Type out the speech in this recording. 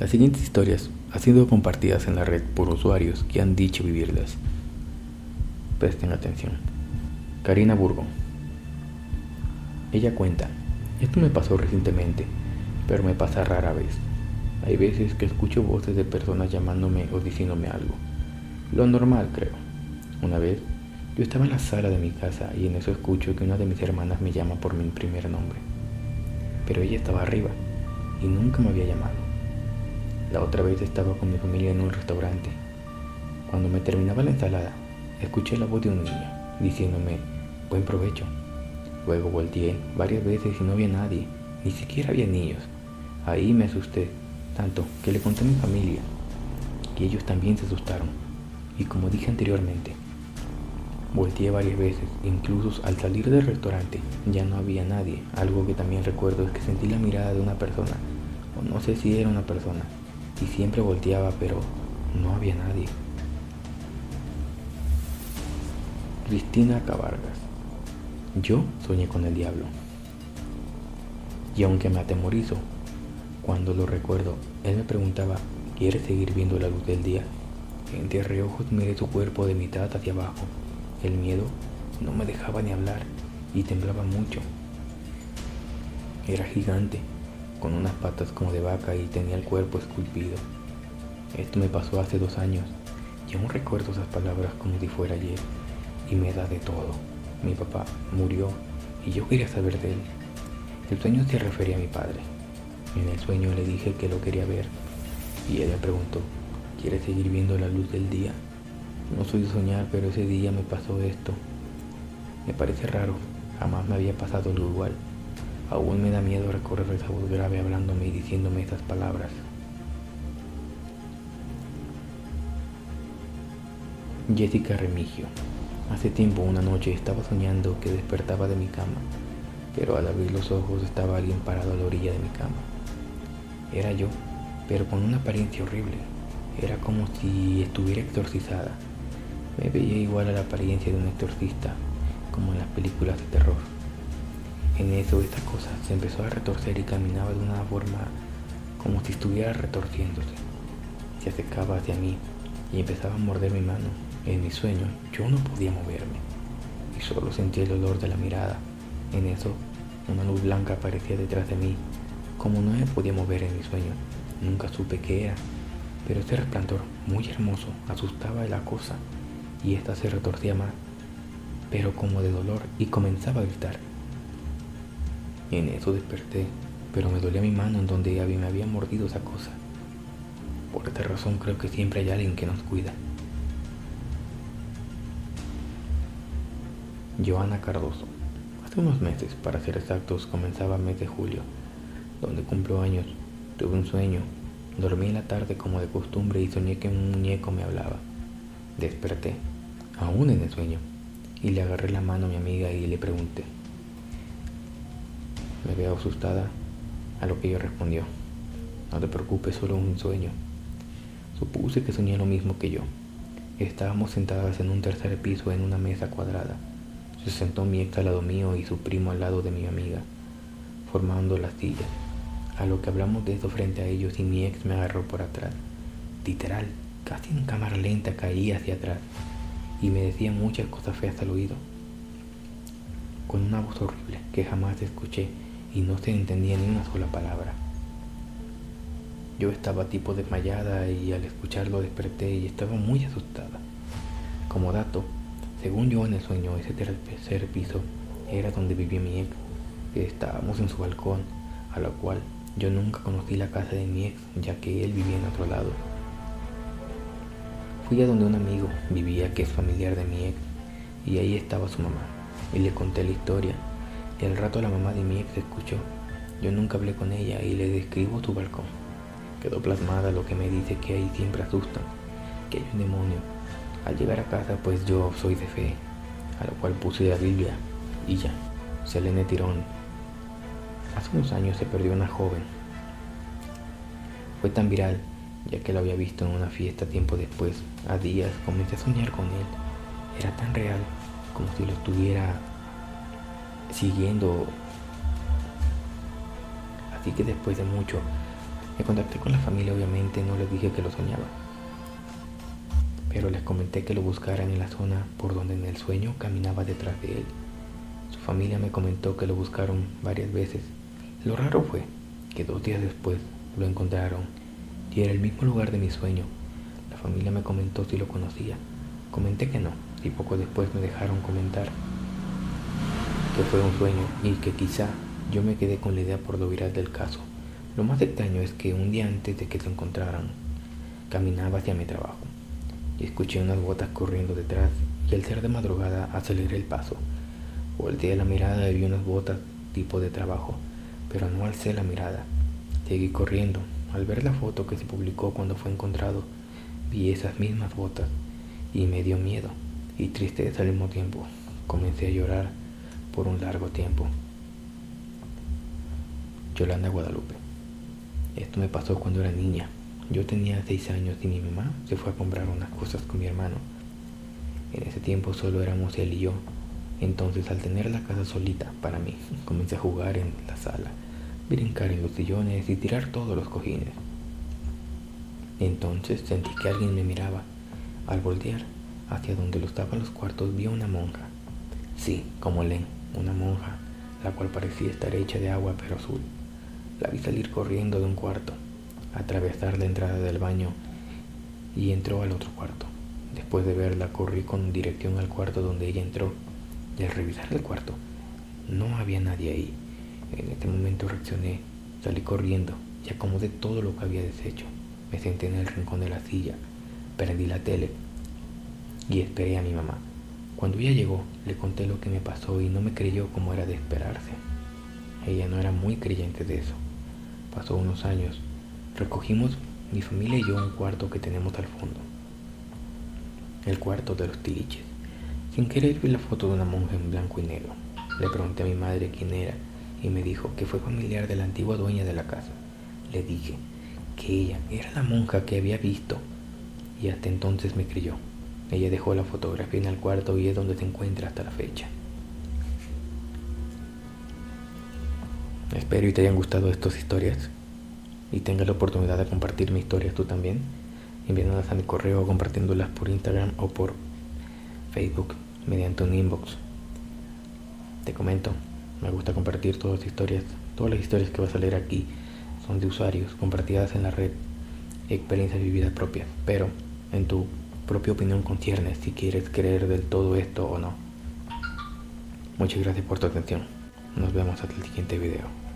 Las siguientes historias han sido compartidas en la red por usuarios que han dicho vivirlas. Presten atención. Karina Burgo. Ella cuenta, esto me pasó recientemente, pero me pasa rara vez. Hay veces que escucho voces de personas llamándome o diciéndome algo. Lo normal, creo. Una vez, yo estaba en la sala de mi casa y en eso escucho que una de mis hermanas me llama por mi primer nombre. Pero ella estaba arriba y nunca me había llamado. La otra vez estaba con mi familia en un restaurante. Cuando me terminaba la ensalada, escuché la voz de un niño diciéndome, buen provecho. Luego volteé varias veces y no había nadie, ni siquiera había niños. Ahí me asusté, tanto que le conté a mi familia, y ellos también se asustaron. Y como dije anteriormente, volteé varias veces, incluso al salir del restaurante ya no había nadie. Algo que también recuerdo es que sentí la mirada de una persona, o no sé si era una persona, y siempre volteaba, pero no había nadie. Cristina Cabargas. Yo soñé con el diablo. Y aunque me atemorizo, cuando lo recuerdo, él me preguntaba, ¿quieres seguir viendo la luz del día? Entre reojos miré su cuerpo de mitad hacia abajo. El miedo no me dejaba ni hablar y temblaba mucho. Era gigante, con unas patas como de vaca y tenía el cuerpo esculpido. Esto me pasó hace dos años y aún recuerdo esas palabras como si fuera ayer y me da de todo. Mi papá murió y yo quería saber de él. El sueño se refería a mi padre. En el sueño le dije que lo quería ver y él me preguntó, ¿quieres seguir viendo la luz del día? No soy de soñar, pero ese día me pasó esto. Me parece raro, jamás me había pasado algo igual. Aún me da miedo recorrer esa voz grave hablándome y diciéndome esas palabras. Jessica Remigio. Hace tiempo, una noche, estaba soñando que despertaba de mi cama, pero al abrir los ojos estaba alguien parado a la orilla de mi cama. Era yo, pero con una apariencia horrible. Era como si estuviera exorcizada. Me veía igual a la apariencia de un exorcista, como en las películas de terror. En eso esta cosa se empezó a retorcer y caminaba de una forma como si estuviera retorciéndose. Se acercaba hacia mí y empezaba a morder mi mano en mi sueño yo no podía moverme y solo sentía el olor de la mirada. En eso, una luz blanca aparecía detrás de mí. Como no me podía mover en mi sueño, nunca supe qué era, pero ese resplandor muy hermoso asustaba a la cosa y ésta se retorcía más, pero como de dolor y comenzaba a gritar. En eso desperté, pero me dolía mi mano en donde me había mordido esa cosa. Por esta razón creo que siempre hay alguien que nos cuida. Joana Cardoso. Hace unos meses, para ser exactos, comenzaba el mes de julio, donde cumplo años. Tuve un sueño. Dormí en la tarde como de costumbre y soñé que un muñeco me hablaba. Desperté, aún en el sueño, y le agarré la mano a mi amiga y le pregunté. Me veo asustada, a lo que ella respondió. No te preocupes, solo un sueño. Supuse que soñé lo mismo que yo. Estábamos sentadas en un tercer piso en una mesa cuadrada. Se sentó mi ex al lado mío y su primo al lado de mi amiga, formando la silla. A lo que hablamos de eso frente a ellos y mi ex me agarró por atrás. Literal, casi en cámara lenta caí hacia atrás y me decía muchas cosas feas al oído. Con una voz horrible que jamás escuché y no se entendía ni una sola palabra. Yo estaba tipo desmayada y al escucharlo desperté y estaba muy asustada. Como dato, según yo en el sueño, ese tercer piso era donde vivía mi ex. Estábamos en su balcón, a lo cual yo nunca conocí la casa de mi ex, ya que él vivía en otro lado. Fui a donde un amigo vivía que es familiar de mi ex, y ahí estaba su mamá, y le conté la historia, y al rato la mamá de mi ex escuchó. Yo nunca hablé con ella y le describo su balcón. Quedó plasmada lo que me dice que ahí siempre asustan, que hay un demonio al llegar a casa, pues yo soy de fe, a lo cual puse la Biblia y ya, Selene Tirón. Hace unos años se perdió una joven. Fue tan viral, ya que lo había visto en una fiesta tiempo después. A días comencé a soñar con él. Era tan real como si lo estuviera siguiendo. Así que después de mucho Me contacté con la familia, obviamente no les dije que lo soñaba, pero les comenté que lo buscaran en la zona por donde en el sueño caminaba detrás de él. Su familia me comentó que lo buscaron varias veces. Lo raro fue que dos días después lo encontraron y era el mismo lugar de mi sueño. La familia me comentó si lo conocía. Comenté que no y poco después me dejaron comentar que fue un sueño y que quizá yo me quedé con la idea por lo viral del caso. Lo más extraño es que un día antes de que se encontraran, caminaba hacia mi trabajo y escuché unas botas corriendo detrás y al ser de madrugada aceleré el paso. Volteé la mirada y vi unas botas tipo de trabajo, pero no alcé la mirada. Seguí corriendo. Al ver la foto que se publicó cuando fue encontrado, vi esas mismas botas y me dio miedo y tristeza al mismo tiempo. Comencé a llorar por un largo tiempo. Yolanda Guadalupe. Esto me pasó cuando era niña. Yo tenía seis años y mi mamá se fue a comprar unas cosas con mi hermano. En ese tiempo solo éramos él y yo. Entonces al tener la casa solita para mí, comencé a jugar en la sala, brincar en los sillones y tirar todos los cojines. Entonces sentí que alguien me miraba. Al voltear hacia donde lo estaban los cuartos vi a una monja. Sí, como Len, una monja, la cual parecía estar hecha de agua pero azul. La vi salir corriendo de un cuarto, atravesar la entrada del baño y entró al otro cuarto. Después de verla, corrí con dirección al cuarto donde ella entró y al revisar el cuarto, no había nadie ahí. En este momento reaccioné, salí corriendo y acomodé todo lo que había deshecho. Me senté en el rincón de la silla, prendí la tele y esperé a mi mamá. Cuando ella llegó, le conté lo que me pasó y no me creyó como era de esperarse. Ella no era muy creyente de eso. Pasó unos años. Recogimos mi familia y yo un cuarto que tenemos al fondo. El cuarto de los tiliches. Sin querer vi la foto de una monja en blanco y negro. Le pregunté a mi madre quién era y me dijo que fue familiar de la antigua dueña de la casa. Le dije que ella era la monja que había visto y hasta entonces me creyó. Ella dejó la fotografía en el cuarto y es donde se encuentra hasta la fecha. Espero y te hayan gustado estas historias y tengas la oportunidad de compartir mi historia tú también, enviándolas a mi correo o compartiéndolas por Instagram o por Facebook mediante un inbox. Te comento, me gusta compartir todas las historias, todas las historias que vas a leer aquí son de usuarios compartidas en la red, experiencias vividas propias, pero en tu propia opinión concierne si quieres creer del todo esto o no. Muchas gracias por tu atención. Nos vemos hasta el siguiente video.